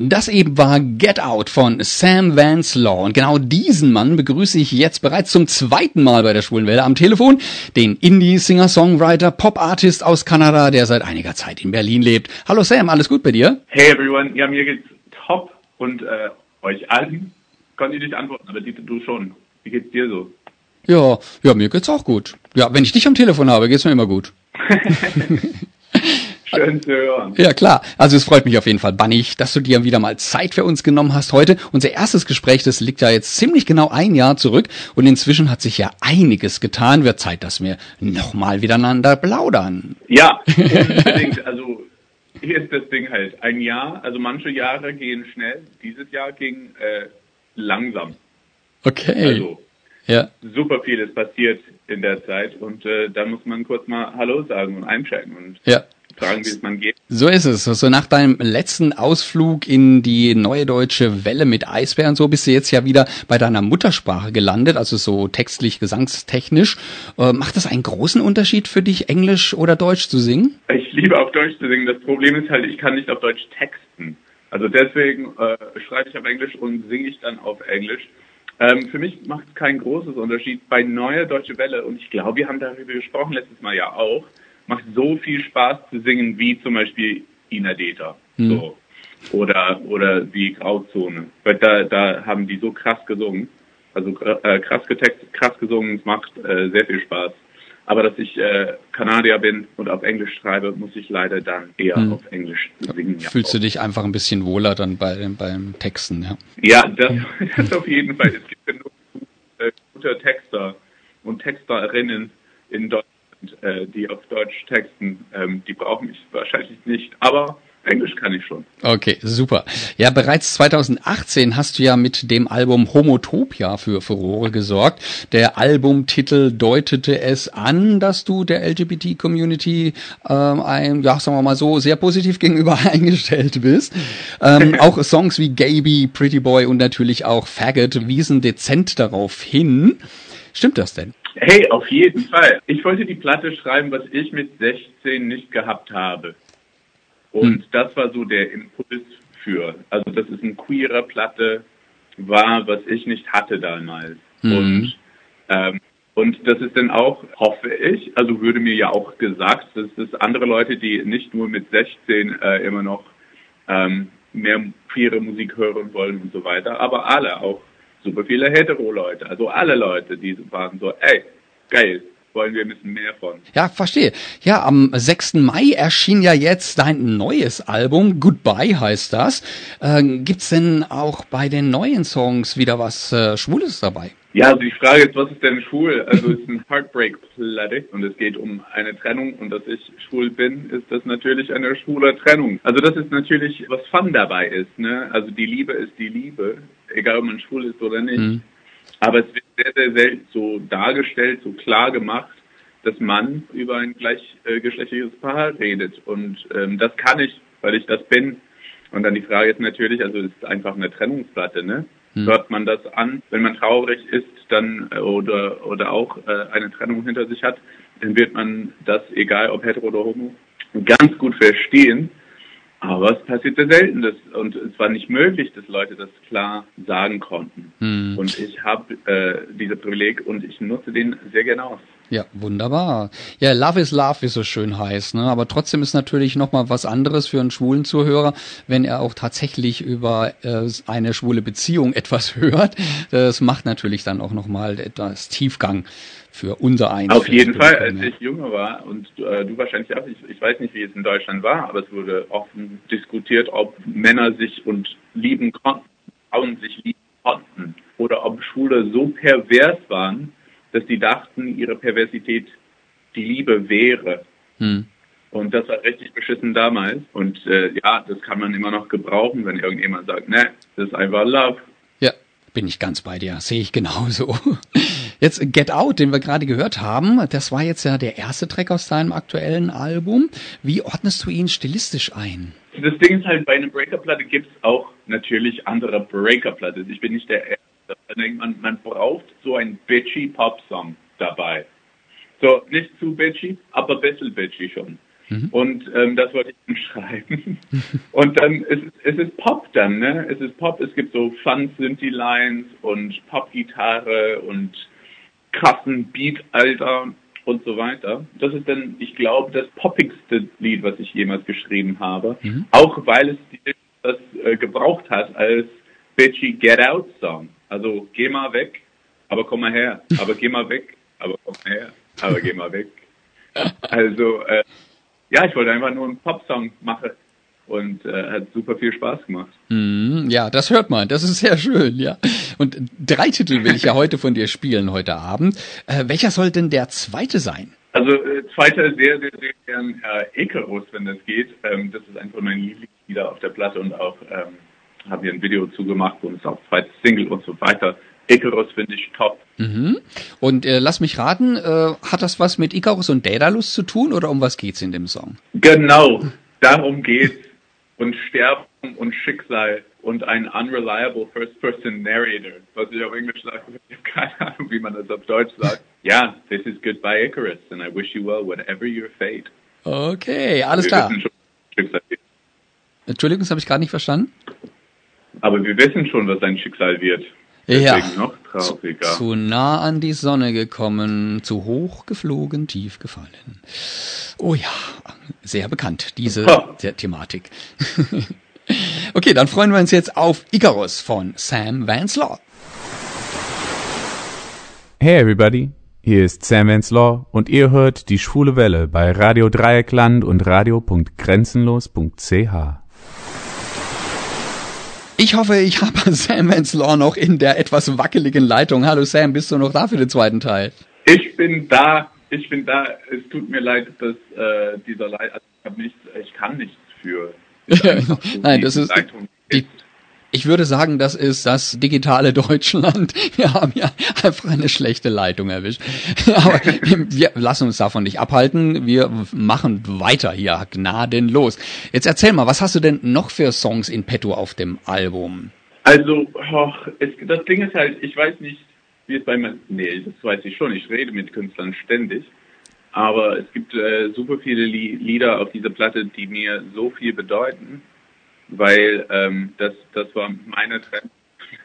Das eben war Get Out von Sam Vance Law. Und genau diesen Mann begrüße ich jetzt bereits zum zweiten Mal bei der Schwulen Welle am Telefon. Den Indie-Singer-Songwriter, Pop-Artist aus Kanada, der seit einiger Zeit in Berlin lebt. Hallo Sam, alles gut bei dir? Hey everyone, ja mir geht's top und äh, euch allen konnte ich nicht antworten, aber du schon. Wie geht's dir so? Ja, ja, mir geht's auch gut. Ja, wenn ich dich am Telefon habe, geht's mir immer gut. Schön zu hören. Ja, klar. Also es freut mich auf jeden Fall, Bannig, dass du dir wieder mal Zeit für uns genommen hast heute. Unser erstes Gespräch, das liegt ja jetzt ziemlich genau ein Jahr zurück und inzwischen hat sich ja einiges getan. Wird Zeit, dass wir nochmal miteinander plaudern. Ja, unbedingt. Also hier ist das Ding halt. Ein Jahr, also manche Jahre gehen schnell. Dieses Jahr ging äh, langsam. Okay. Also ja. super viel ist passiert in der Zeit und äh, da muss man kurz mal Hallo sagen und einchecken und ja fragen, wie es man geht. So ist es. So nach deinem letzten Ausflug in die neue deutsche Welle mit Eisbären, so bist du jetzt ja wieder bei deiner Muttersprache gelandet, also so textlich, gesangstechnisch. Äh, macht das einen großen Unterschied für dich, Englisch oder Deutsch zu singen? Ich liebe auf Deutsch zu singen. Das Problem ist halt, ich kann nicht auf Deutsch texten. Also deswegen äh, schreibe ich auf Englisch und singe ich dann auf Englisch. Ähm, für mich macht es keinen großen Unterschied. Bei Neue Deutsche Welle, und ich glaube, wir haben darüber gesprochen letztes Mal ja auch, macht so viel Spaß zu singen wie zum Beispiel Ina Deta. Mhm. So. Oder, oder die Grauzone. Weil da, da haben die so krass gesungen. Also äh, krass getextet, krass gesungen, es macht äh, sehr viel Spaß. Aber dass ich äh, Kanadier bin und auf Englisch schreibe, muss ich leider dann eher hm. auf Englisch singen. Ja. Fühlst du dich einfach ein bisschen wohler dann bei, beim Texten, ja? Ja, das, das auf jeden Fall. Es gibt genug äh, gute Texter und Texterinnen in Deutschland äh, die auf Deutsch texten, ähm, die brauchen mich wahrscheinlich nicht, aber Englisch kann ich schon. Okay, super. Ja, bereits 2018 hast du ja mit dem Album Homotopia für Furore gesorgt. Der Albumtitel deutete es an, dass du der LGBT-Community ähm, ein, ja, sagen wir mal so, sehr positiv gegenüber eingestellt bist. Ähm, auch Songs wie Gaby, Pretty Boy und natürlich auch Faggot wiesen dezent darauf hin. Stimmt das denn? Hey, auf jeden Fall. Ich wollte die Platte schreiben, was ich mit 16 nicht gehabt habe. Und hm. das war so der Impuls für. Also, dass es eine queere Platte war, was ich nicht hatte damals. Hm. Und, ähm, und das ist dann auch, hoffe ich, also würde mir ja auch gesagt, dass es andere Leute, die nicht nur mit 16 äh, immer noch ähm, mehr queere Musik hören wollen und so weiter, aber alle, auch super viele Hetero-Leute, also alle Leute, die waren so, ey, geil, wollen wir ein bisschen mehr von. Ja, verstehe. Ja, am 6. Mai erschien ja jetzt dein neues Album, Goodbye heißt das. Äh, gibt's denn auch bei den neuen Songs wieder was äh, Schwules dabei? Ja, also die Frage ist, was ist denn schwul? Also es ist ein Heartbreak-Platte und es geht um eine Trennung und dass ich schwul bin, ist das natürlich eine schwule Trennung. Also das ist natürlich, was Fun dabei ist. Ne? Also die Liebe ist die Liebe, egal ob man schwul ist oder nicht. Mhm. Aber es wird sehr, sehr selten so dargestellt, so klar gemacht, dass man über ein gleichgeschlechtliches Paar redet. Und ähm, das kann ich, weil ich das bin. Und dann die Frage ist natürlich, also ist einfach eine Trennungsplatte, ne? Hm. Hört man das an, wenn man traurig ist, dann äh, oder oder auch äh, eine Trennung hinter sich hat, dann wird man das, egal ob hetero oder homo, ganz gut verstehen. Aber es passiert sehr selten dass, und es war nicht möglich, dass Leute das klar sagen konnten. Hm. Und ich habe äh, diese Privileg und ich nutze den sehr gerne aus. Ja, wunderbar. Ja, Love is Love, wie so schön heißt. Ne? Aber trotzdem ist natürlich nochmal was anderes für einen schwulen Zuhörer, wenn er auch tatsächlich über äh, eine schwule Beziehung etwas hört. Das macht natürlich dann auch nochmal etwas Tiefgang für unser eins. Auf jeden Fall, als ich jünger war und äh, du wahrscheinlich auch, ich, ich, weiß nicht, wie es in Deutschland war, aber es wurde offen diskutiert, ob Männer sich und lieben konnten, Frauen sich lieben konnten oder ob Schwule so pervers waren, dass die dachten, ihre Perversität die Liebe wäre. Hm. Und das war richtig beschissen damals. Und äh, ja, das kann man immer noch gebrauchen, wenn irgendjemand sagt, ne, das ist einfach Love. Ja, bin ich ganz bei dir, sehe ich genauso. Jetzt Get Out, den wir gerade gehört haben, das war jetzt ja der erste Track aus deinem aktuellen Album. Wie ordnest du ihn stilistisch ein? Das Ding ist halt, bei einer Breaker-Platte gibt es auch natürlich andere Breaker-Platte. Ich bin nicht der Erste. Man, man braucht so einen bitchy Pop-Song dabei. So, nicht zu bitchy, aber ein bisschen bitchy schon. Mhm. Und ähm, das wollte ich dann schreiben. und dann ist es ist Pop dann, ne? Es ist Pop, es gibt so Fun Synthi Lines und Popgitarre und krassen Beat, Alter und so weiter. Das ist dann, ich glaube, das poppigste Lied, was ich jemals geschrieben habe. Mhm. Auch weil es das äh, gebraucht hat als bitchy Get Out Song. Also geh mal weg, aber komm mal her. Aber geh mal weg, aber komm mal her. Aber geh mal weg. Also äh, ja, ich wollte einfach nur einen Popsong machen und äh, hat super viel Spaß gemacht. Mm, ja, das hört man. Das ist sehr schön, ja. Und drei Titel will ich ja heute von dir spielen heute Abend. Äh, welcher soll denn der zweite sein? Also äh, zweiter sehr, sehr, sehr gern äh, Icarus, wenn das geht. Ähm, das ist einfach mein Lieblingslieder auf der Platte und auch ähm, haben wir ein Video zugemacht und ist auch zweites Single und so weiter. Icarus finde ich top. Mhm. Und äh, lass mich raten, äh, hat das was mit Icarus und Daedalus zu tun oder um was geht's in dem Song? Genau, darum geht's. Und Sterben und Schicksal und ein unreliable first-person narrator, was ich auf Englisch sage. Ich habe keine Ahnung, wie man das auf Deutsch sagt. Ja, yeah, this is goodbye Icarus and I wish you well, whatever your fate. Okay, alles wir klar. Entschuldigung, das habe ich gerade nicht verstanden. Aber wir wissen schon, was sein Schicksal wird. Ja, noch trauriger. Zu, zu nah an die Sonne gekommen, zu hoch geflogen, tief gefallen. Oh ja, sehr bekannt, diese oh. Thematik. okay, dann freuen wir uns jetzt auf Icarus von Sam Vanslaw. Hey everybody, hier ist Sam Vanslaw und ihr hört die Schwule Welle bei Radio Dreieckland und radio.grenzenlos.ch. Ich hoffe, ich habe Sam Henslaw noch in der etwas wackeligen Leitung. Hallo Sam, bist du noch da für den zweiten Teil? Ich bin da. Ich bin da. Es tut mir leid, dass äh, dieser Leitung. Also ich, nichts, ich kann nichts für. Nein, das ist die, ich würde sagen, das ist das digitale Deutschland. Wir haben ja einfach eine schlechte Leitung erwischt. Aber wir lassen uns davon nicht abhalten. Wir machen weiter hier gnadenlos. Jetzt erzähl mal, was hast du denn noch für Songs in petto auf dem Album? Also, oh, es, das Ding ist halt, ich weiß nicht, wie es bei mir, nee, das weiß ich schon. Ich rede mit Künstlern ständig. Aber es gibt äh, super viele Lieder auf dieser Platte, die mir so viel bedeuten weil ähm, das, das war meine Trend,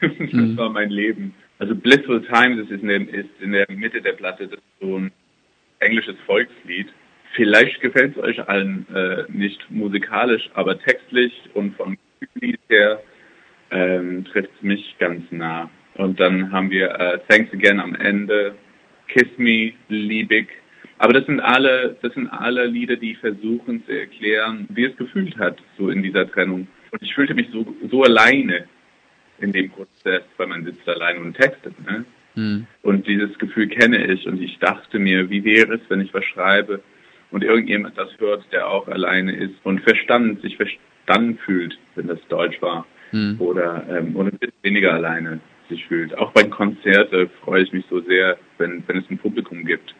das mhm. war mein Leben. Also Blissful Times ist in, der, ist in der Mitte der Platte, das ist so ein englisches Volkslied. Vielleicht gefällt es euch allen äh, nicht musikalisch, aber textlich und vom Lied her ähm, trifft es mich ganz nah. Und dann haben wir äh, Thanks Again am Ende, Kiss Me, Liebig, aber das sind alle, das sind alle Lieder, die versuchen zu erklären, wie es gefühlt hat, so in dieser Trennung. Und ich fühlte mich so, so alleine in dem Prozess, weil man sitzt alleine und textet, ne? Mhm. Und dieses Gefühl kenne ich und ich dachte mir, wie wäre es, wenn ich was schreibe und irgendjemand das hört, der auch alleine ist und verstanden, sich verstanden fühlt, wenn das Deutsch war. Mhm. Oder, ähm, oder ein bisschen weniger alleine sich fühlt. Auch bei Konzerten freue ich mich so sehr, wenn, wenn es ein Publikum gibt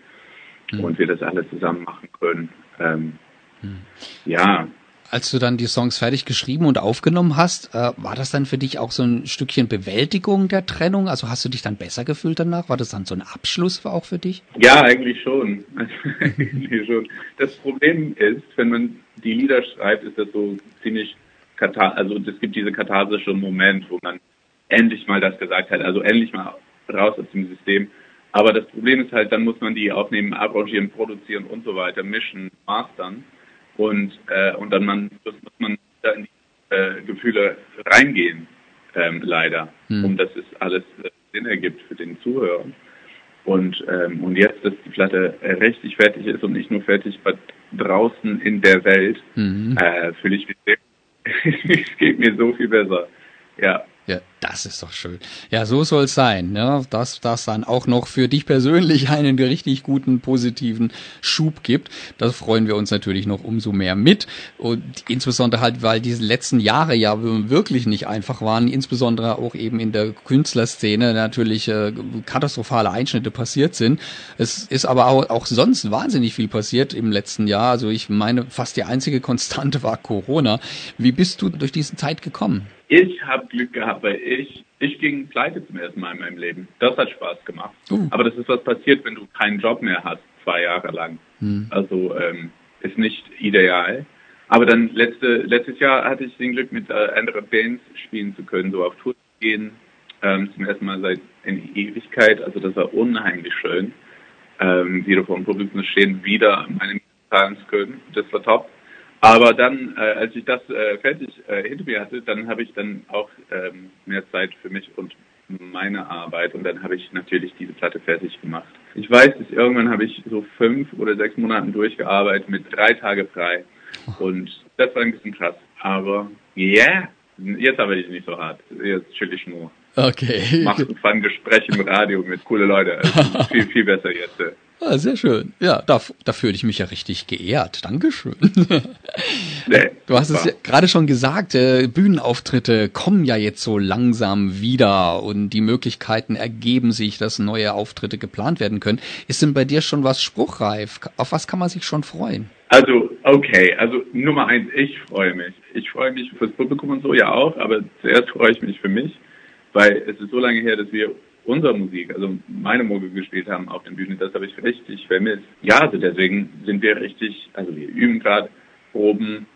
mhm. und wir das alle zusammen machen können. Ähm, mhm. Ja. Als du dann die Songs fertig geschrieben und aufgenommen hast, äh, war das dann für dich auch so ein Stückchen Bewältigung der Trennung? Also hast du dich dann besser gefühlt danach? War das dann so ein Abschluss auch für dich? Ja, eigentlich schon. eigentlich schon. Das Problem ist, wenn man die Lieder schreibt, ist das so ziemlich katar also es gibt diese katharsische Moment, wo man endlich mal das gesagt hat, also endlich mal raus aus dem System. Aber das Problem ist halt, dann muss man die aufnehmen, arrangieren, produzieren und so weiter, mischen, mastern. Und, äh, und dann man, muss man da in die äh, Gefühle reingehen, ähm, leider, hm. um dass es alles äh, Sinn ergibt für den Zuhörer. Und, ähm, und jetzt, dass die Platte äh, richtig fertig ist und nicht nur fertig, aber draußen in der Welt, mhm. äh, fühle ich mich sehr, es geht mir so viel besser. Ja. Ja, das ist doch schön. Ja, so soll es sein, ne? dass das dann auch noch für dich persönlich einen richtig guten, positiven Schub gibt. Das freuen wir uns natürlich noch umso mehr mit. Und insbesondere halt, weil diese letzten Jahre ja wirklich nicht einfach waren, insbesondere auch eben in der Künstlerszene natürlich äh, katastrophale Einschnitte passiert sind. Es ist aber auch, auch sonst wahnsinnig viel passiert im letzten Jahr. Also ich meine, fast die einzige Konstante war Corona. Wie bist du durch diese Zeit gekommen? Ich habe Glück gehabt, weil ich, ich ging pleite zum ersten Mal in meinem Leben. Das hat Spaß gemacht. Uh. Aber das ist was passiert, wenn du keinen Job mehr hast, zwei Jahre lang. Hm. Also ähm, ist nicht ideal. Aber dann letzte, letztes Jahr hatte ich den Glück, mit äh, anderen Bands spielen zu können, so auf Tour zu gehen, ähm, zum ersten Mal seit in Ewigkeit. Also das war unheimlich schön, ähm, wieder vor dem Publikum zu stehen, wieder meine zahlen zu können. Das war top. Aber dann, äh, als ich das äh, fertig äh, hinter mir hatte, dann habe ich dann auch ähm, mehr Zeit für mich und meine Arbeit und dann habe ich natürlich diese Platte fertig gemacht. Ich weiß, dass irgendwann habe ich so fünf oder sechs Monaten durchgearbeitet mit drei Tage frei und das war ein bisschen krass. Aber yeah, jetzt arbeite ich nicht so hart. Jetzt chill ich nur. Okay. Mach ein Gespräch im Radio mit coole Leute. Also viel, viel besser jetzt. Ah, sehr schön. Ja, da, da fühle ich mich ja richtig geehrt. Dankeschön. Nee, Du hast es ja gerade schon gesagt, äh, Bühnenauftritte kommen ja jetzt so langsam wieder und die Möglichkeiten ergeben sich, dass neue Auftritte geplant werden können. Ist denn bei dir schon was spruchreif? Auf was kann man sich schon freuen? Also, okay, also Nummer eins, ich freue mich. Ich freue mich fürs Publikum und so ja auch, aber zuerst freue ich mich für mich, weil es ist so lange her, dass wir unsere Musik, also meine Musik gespielt haben auf den Bühnen, das habe ich richtig vermisst. Ja, also deswegen sind wir richtig, also wir üben gerade, proben.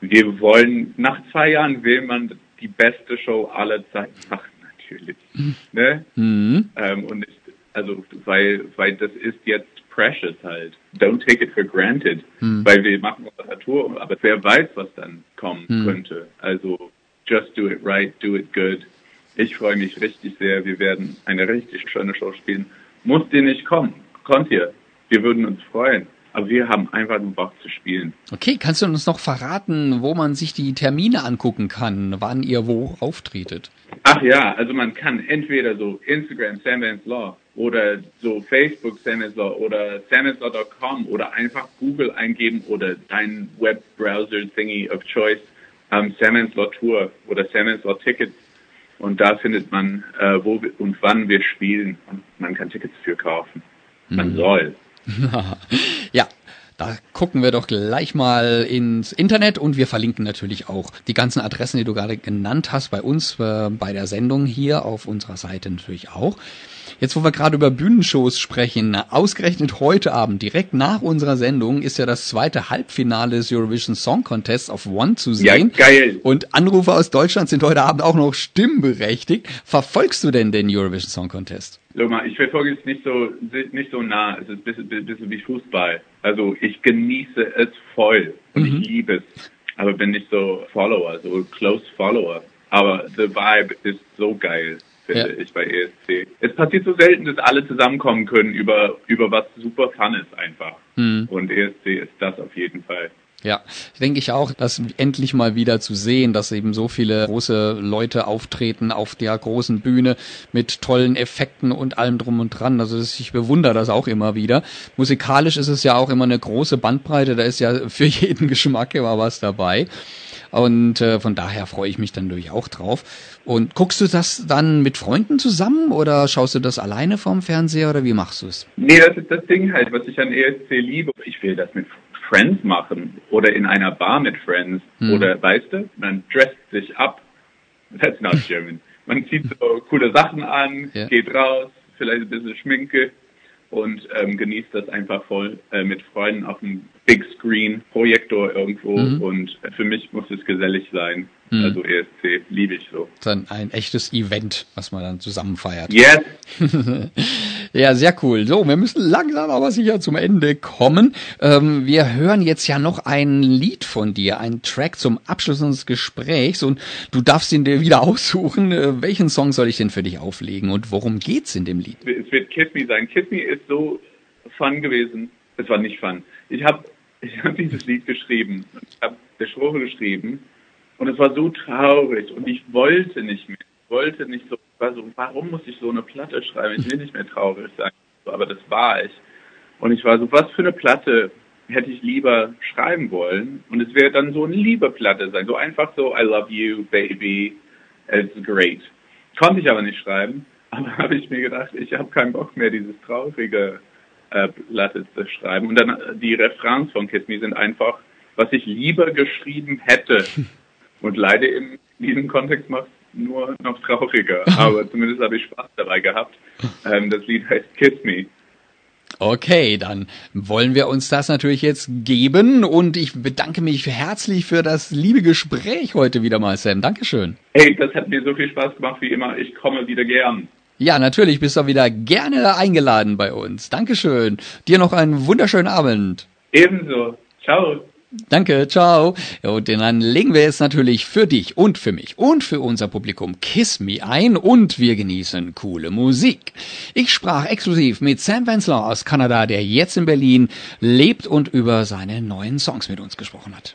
Wir wollen, nach zwei Jahren will man die beste Show aller Zeiten machen, natürlich. Ne? Mhm. Ähm, und ich, also weil weil das ist jetzt precious halt. Don't take it for granted, weil wir machen unsere Tour, aber wer weiß, was dann kommen könnte. Also just do it right, do it good. Ich freue mich richtig sehr. Wir werden eine richtig schöne Show spielen. Musst ihr nicht kommen? Kommt ihr. Wir würden uns freuen. Aber wir haben einfach nur Bock zu spielen. Okay, kannst du uns noch verraten, wo man sich die Termine angucken kann, wann ihr wo auftretet? Ach ja, also man kann entweder so Instagram Vance Law oder so Facebook Vance Law oder samvanslaw.com oder einfach Google eingeben oder dein Webbrowser Thingy of Choice ähm, Vance Law Tour oder Vance Law Tickets und da findet man äh, wo wir, und wann wir spielen und man kann Tickets für kaufen. Man soll. ja, da gucken wir doch gleich mal ins Internet und wir verlinken natürlich auch die ganzen Adressen, die du gerade genannt hast, bei uns, äh, bei der Sendung hier auf unserer Seite natürlich auch. Jetzt, wo wir gerade über Bühnenshows sprechen, ausgerechnet heute Abend, direkt nach unserer Sendung, ist ja das zweite Halbfinale des Eurovision Song Contests auf One zu Ja, sehen. geil. Und Anrufer aus Deutschland sind heute Abend auch noch stimmberechtigt. Verfolgst du denn den Eurovision Song Contest? Mal, ich verfolge es nicht so nicht so nah. Es ist ein bisschen, bisschen wie Fußball. Also ich genieße es voll und ich liebe es. Aber bin nicht so Follower, so close Follower. Aber the Vibe ist so geil, finde Ja. ich bei ESC. Es passiert so selten, dass alle zusammenkommen können über über was super Fun ist einfach. Und ESC ist das auf jeden Fall. Ja, denke ich auch, das endlich mal wieder zu sehen, dass eben so viele große Leute auftreten auf der großen Bühne mit tollen Effekten und allem drum und dran. Also das, ich bewundere das auch immer wieder. Musikalisch ist es ja auch immer eine große Bandbreite, da ist ja für jeden Geschmack immer was dabei. Und äh, von daher freue ich mich dann natürlich auch drauf. Und guckst du das dann mit Freunden zusammen oder schaust du das alleine vorm Fernseher oder wie machst du es? Nee, das ist das Ding halt, was ich an ESC liebe. Ich will das mit Friends machen oder in einer Bar mit Friends oder, weißt du, man dresst sich ab. That's not German. Man zieht so coole Sachen an, Ja. geht raus, vielleicht ein bisschen Schminke und ähm, genießt das einfach voll äh, mit Freunden auf dem Big Screen, Projektor irgendwo und äh, für mich muss es gesellig sein. Also ESC liebe ich so. Dann ein echtes Event, was man dann zusammen feiert. Yes! Ja, sehr cool. So, wir müssen langsam aber sicher zum Ende kommen. Ähm, wir hören jetzt ja noch ein Lied von dir, ein Track zum Abschluss unseres Gesprächs und du darfst ihn dir wieder aussuchen. Äh, welchen Song soll ich denn für dich auflegen und worum geht's in dem Lied? es wird Kiss Me sein. Kiss Me ist so fun gewesen. Es war nicht fun. Ich habe ich hab dieses Lied geschrieben. Ich habe der Schrofe geschrieben. Und es war so traurig. Und ich wollte nicht mehr. Ich wollte nicht so, war so, warum muss ich so eine Platte schreiben? Ich will nicht mehr traurig sein. Aber das war ich. Und ich war so, was für eine Platte hätte ich lieber schreiben wollen? Und es wäre dann so eine Liebe-Platte sein. So einfach so, I love you, baby. It's great. Konnte ich aber nicht schreiben. Aber habe ich mir gedacht, ich habe keinen Bock mehr, dieses traurige Platte zu schreiben. Und dann äh, die Refrains von Kiss Me sind einfach, was ich lieber geschrieben hätte. Und leider in diesem Kontext macht es nur noch trauriger. Aber zumindest habe ich Spaß dabei gehabt. Ähm, das Lied heißt Kiss Me. Okay, dann wollen wir uns das natürlich jetzt geben und ich bedanke mich herzlich für das liebe Gespräch heute wieder mal, Sam. Dankeschön. Hey, das hat mir so viel Spaß gemacht wie immer. Ich komme wieder gern. Ja, natürlich bist du wieder gerne eingeladen bei uns. Dankeschön. Dir noch einen wunderschönen Abend. Ebenso. Ciao. Danke, ciao. Und dann legen wir jetzt natürlich für dich und für mich und für unser Publikum Kiss Me ein und wir genießen coole Musik. Ich sprach exklusiv mit Sam Wenzler aus Kanada, der jetzt in Berlin lebt und über seine neuen Songs mit uns gesprochen hat.